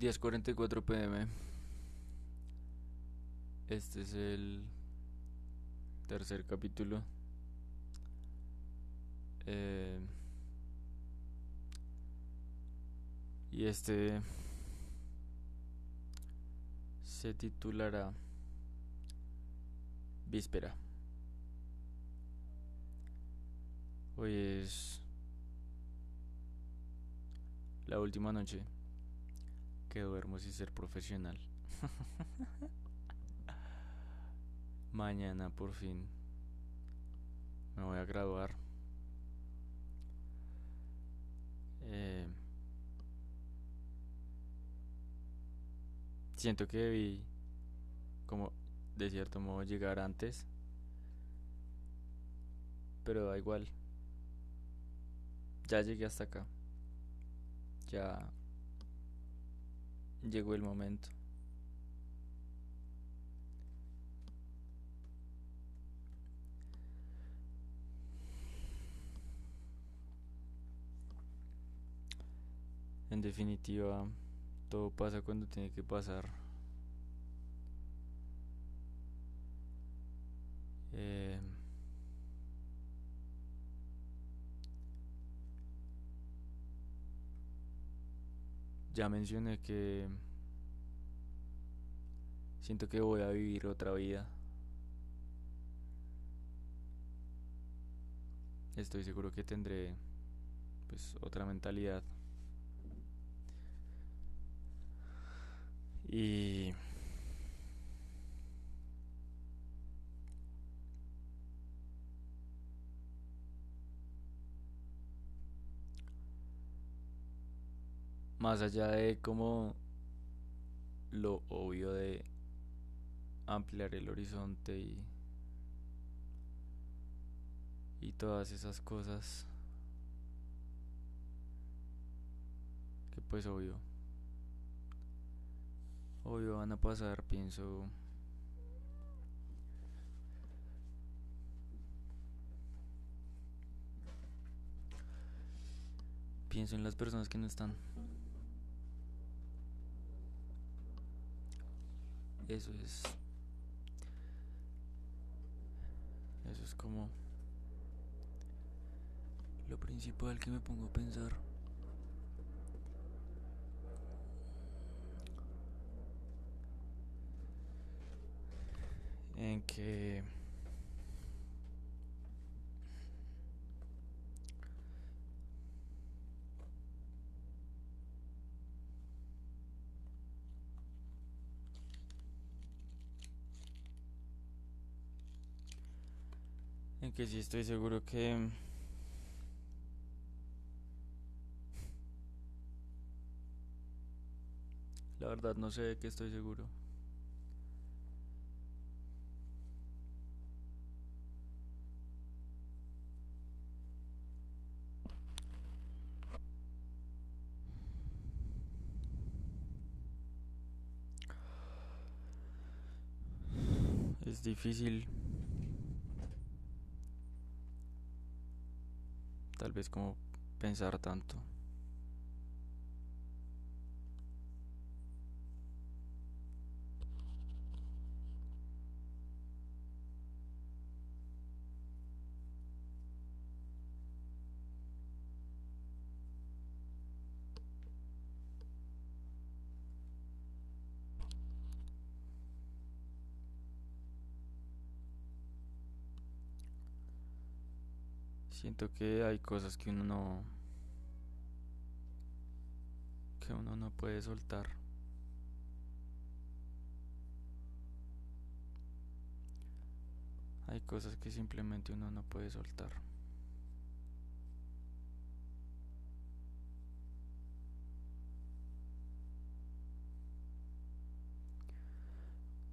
10.44 pm. Este es el tercer capítulo. Eh, y este se titulará Víspera. Hoy es la última noche que duermo sin ser profesional. Mañana por fin me voy a graduar. Eh, siento que debí, como de cierto modo, llegar antes. Pero da igual. Ya llegué hasta acá. Ya llegó el momento. En definitiva, todo pasa cuando tiene que pasar. Eh, ya mencioné que siento que voy a vivir otra vida. Estoy seguro que tendré pues otra mentalidad. Y más allá de como lo obvio de ampliar el horizonte y y todas esas cosas que pues obvio obvio van a pasar pienso. Pienso en las personas que no están Eso es. Eso es como. Lo principal que me pongo a pensar. En que. En que sí estoy seguro que... La verdad no sé de qué estoy seguro. Es difícil tal vez como pensar tanto. Siento que hay cosas que uno no que uno no puede soltar. Hay cosas que simplemente uno no puede soltar.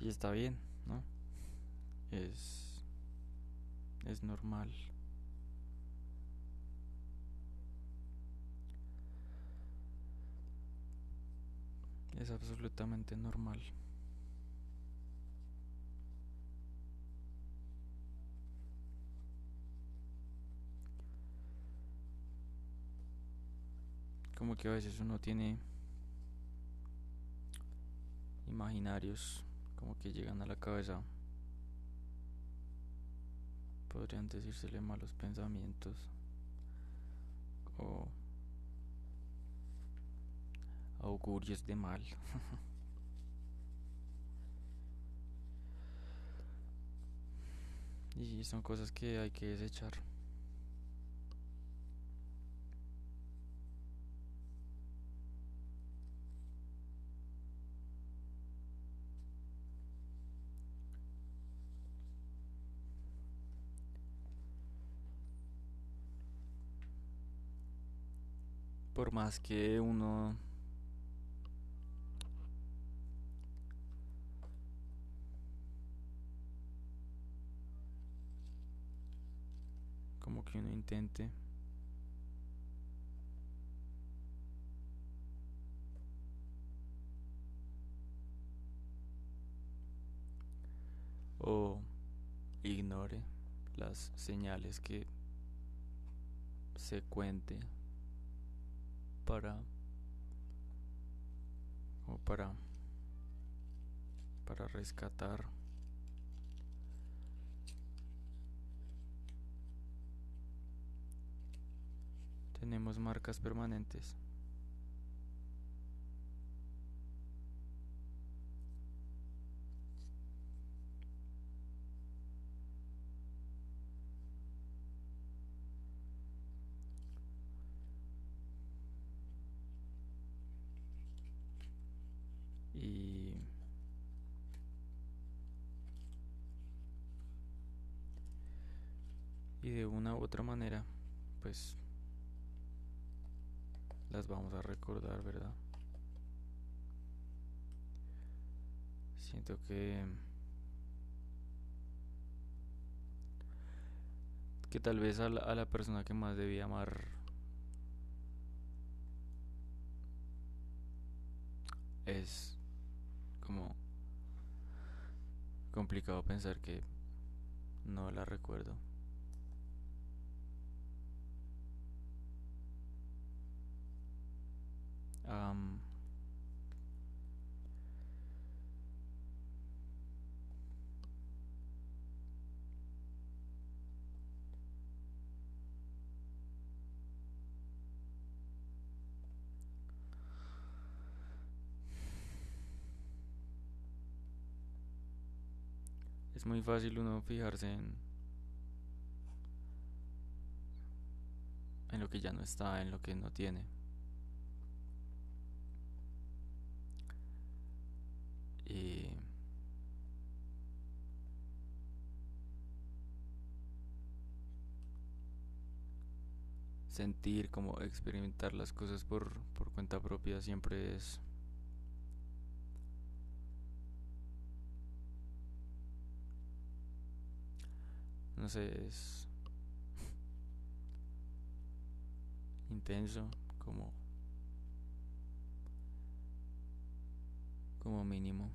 Y está bien, ¿no? Es es normal. Es absolutamente normal. Como que a veces uno tiene imaginarios como que llegan a la cabeza. Podrían decírsele malos pensamientos o augurios de mal. y son cosas que hay que desechar. Por más que uno como que intente. O ignore las señales que se cuente para o para para rescatar tenemos marcas permanentes. Y de una u otra manera pues las vamos a recordar, ¿verdad? Siento que que tal vez a la, a la persona que más debía amar es como complicado pensar que no la recuerdo. Es muy fácil uno fijarse en en lo que ya no está, en lo que no tiene. y sentir como experimentar las cosas por, por cuenta propia siempre es no sé es intenso como como mínimo.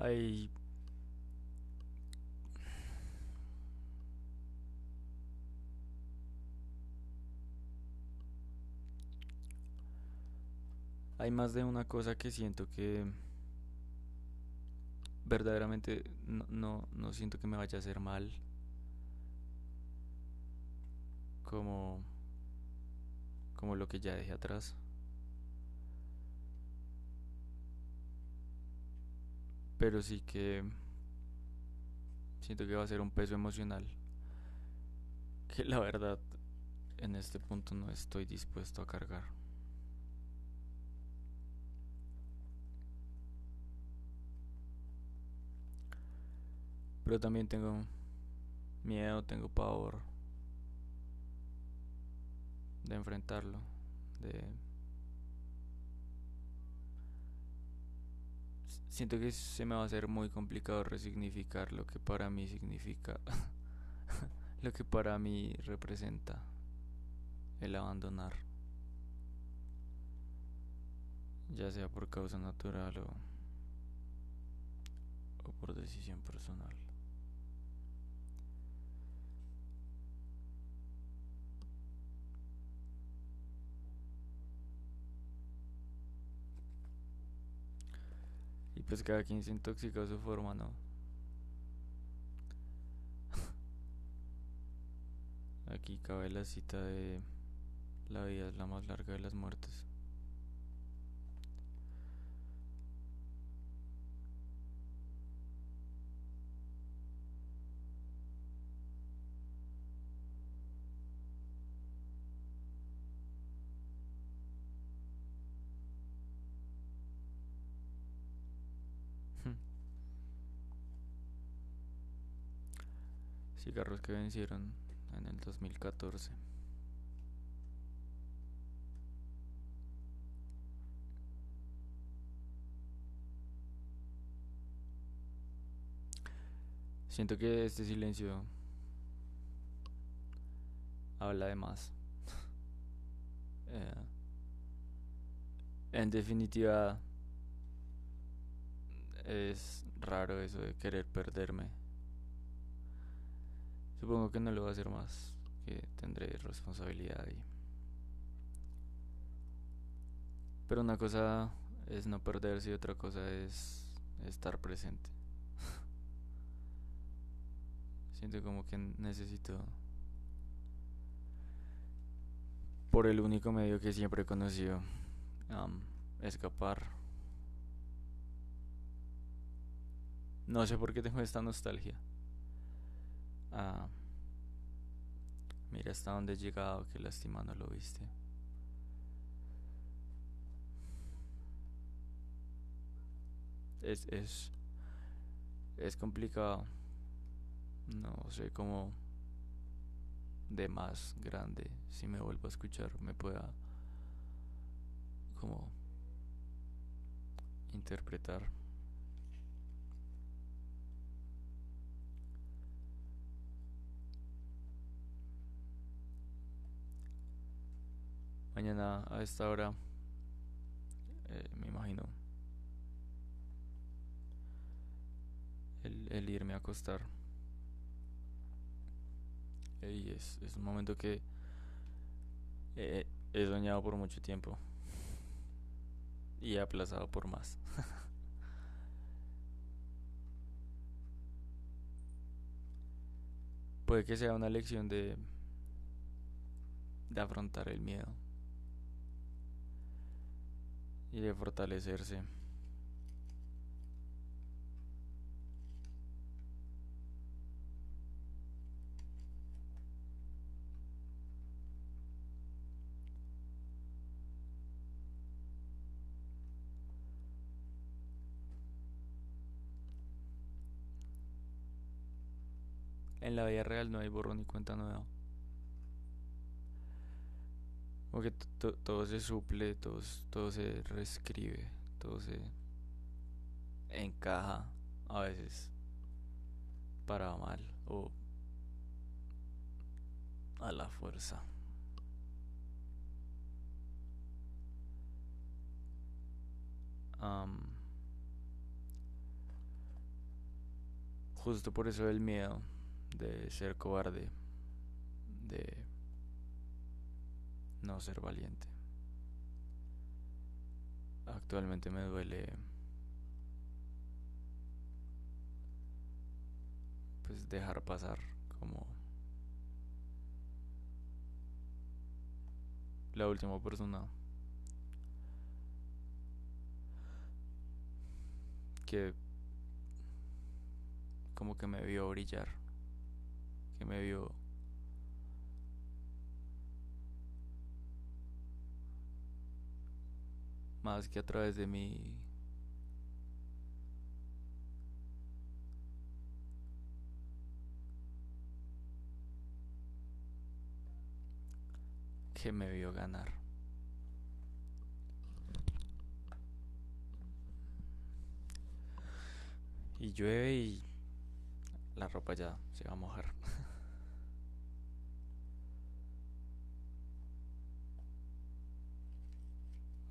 Hay hay más de una cosa que siento que verdaderamente no, no, siento que me vaya a hacer mal. Como como lo que ya dejé atrás pero sí que siento que va a ser un peso emocional que la verdad en este punto no estoy dispuesto a cargar. Pero también tengo miedo, tengo pavor de enfrentarlo, de siento que se me va a hacer muy complicado resignificar lo que para mí significa, lo que para mí representa el abandonar, ya sea por causa natural o, o por decisión personal. Pues cada quien se intoxica a su forma, ¿no? Aquí cabe la cita de la vida es la más larga de las muertes. Cigarros que vencieron en el 2014. Siento que este silencio habla de más. Eh, en definitiva, es raro eso de querer perderme. Supongo que no lo voy a hacer más, que tendré responsabilidad ahí. Pero una cosa es no perderse y otra cosa es estar presente. Siento como que necesito por el único medio que siempre he conocido escapar. No sé por qué tengo esta nostalgia. Ah, mira hasta dónde he llegado, qué lástima no lo viste. Es, es, es complicado. No sé cómo de más grande, si me vuelvo a escuchar, me pueda como interpretar. Mañana a esta hora, eh, me imagino, el, irme a acostar. Y es, un momento que he soñado por mucho tiempo y he aplazado por más. Puede que sea una lección de, de afrontar el miedo y de fortalecerse. En la vida real no hay borrón ni cuenta nueva. Porque todo se suple, todo, se reescribe, todo se encaja a veces para mal o a la fuerza. justo por eso el miedo de ser cobarde, de no ser valiente. Actualmente me duele pues dejar pasar como la última persona que como que me vio brillar, que me vio más que a través de mi que me vio ganar. Y llueve y la ropa ya se va a mojar.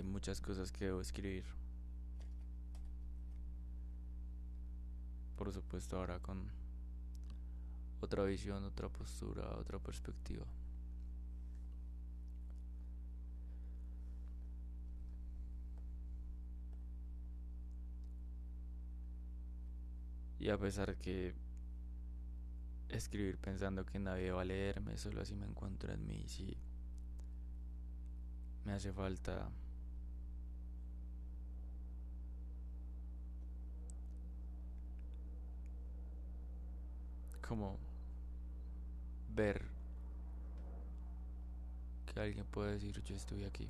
Hay muchas cosas que debo escribir. Por supuesto ahora con otra visión, otra postura, otra perspectiva. Y a pesar que escribir pensando que nadie va a leerme, solo así me encuentro en mí, si me hace falta como ver que alguien puede decir yo estoy aquí.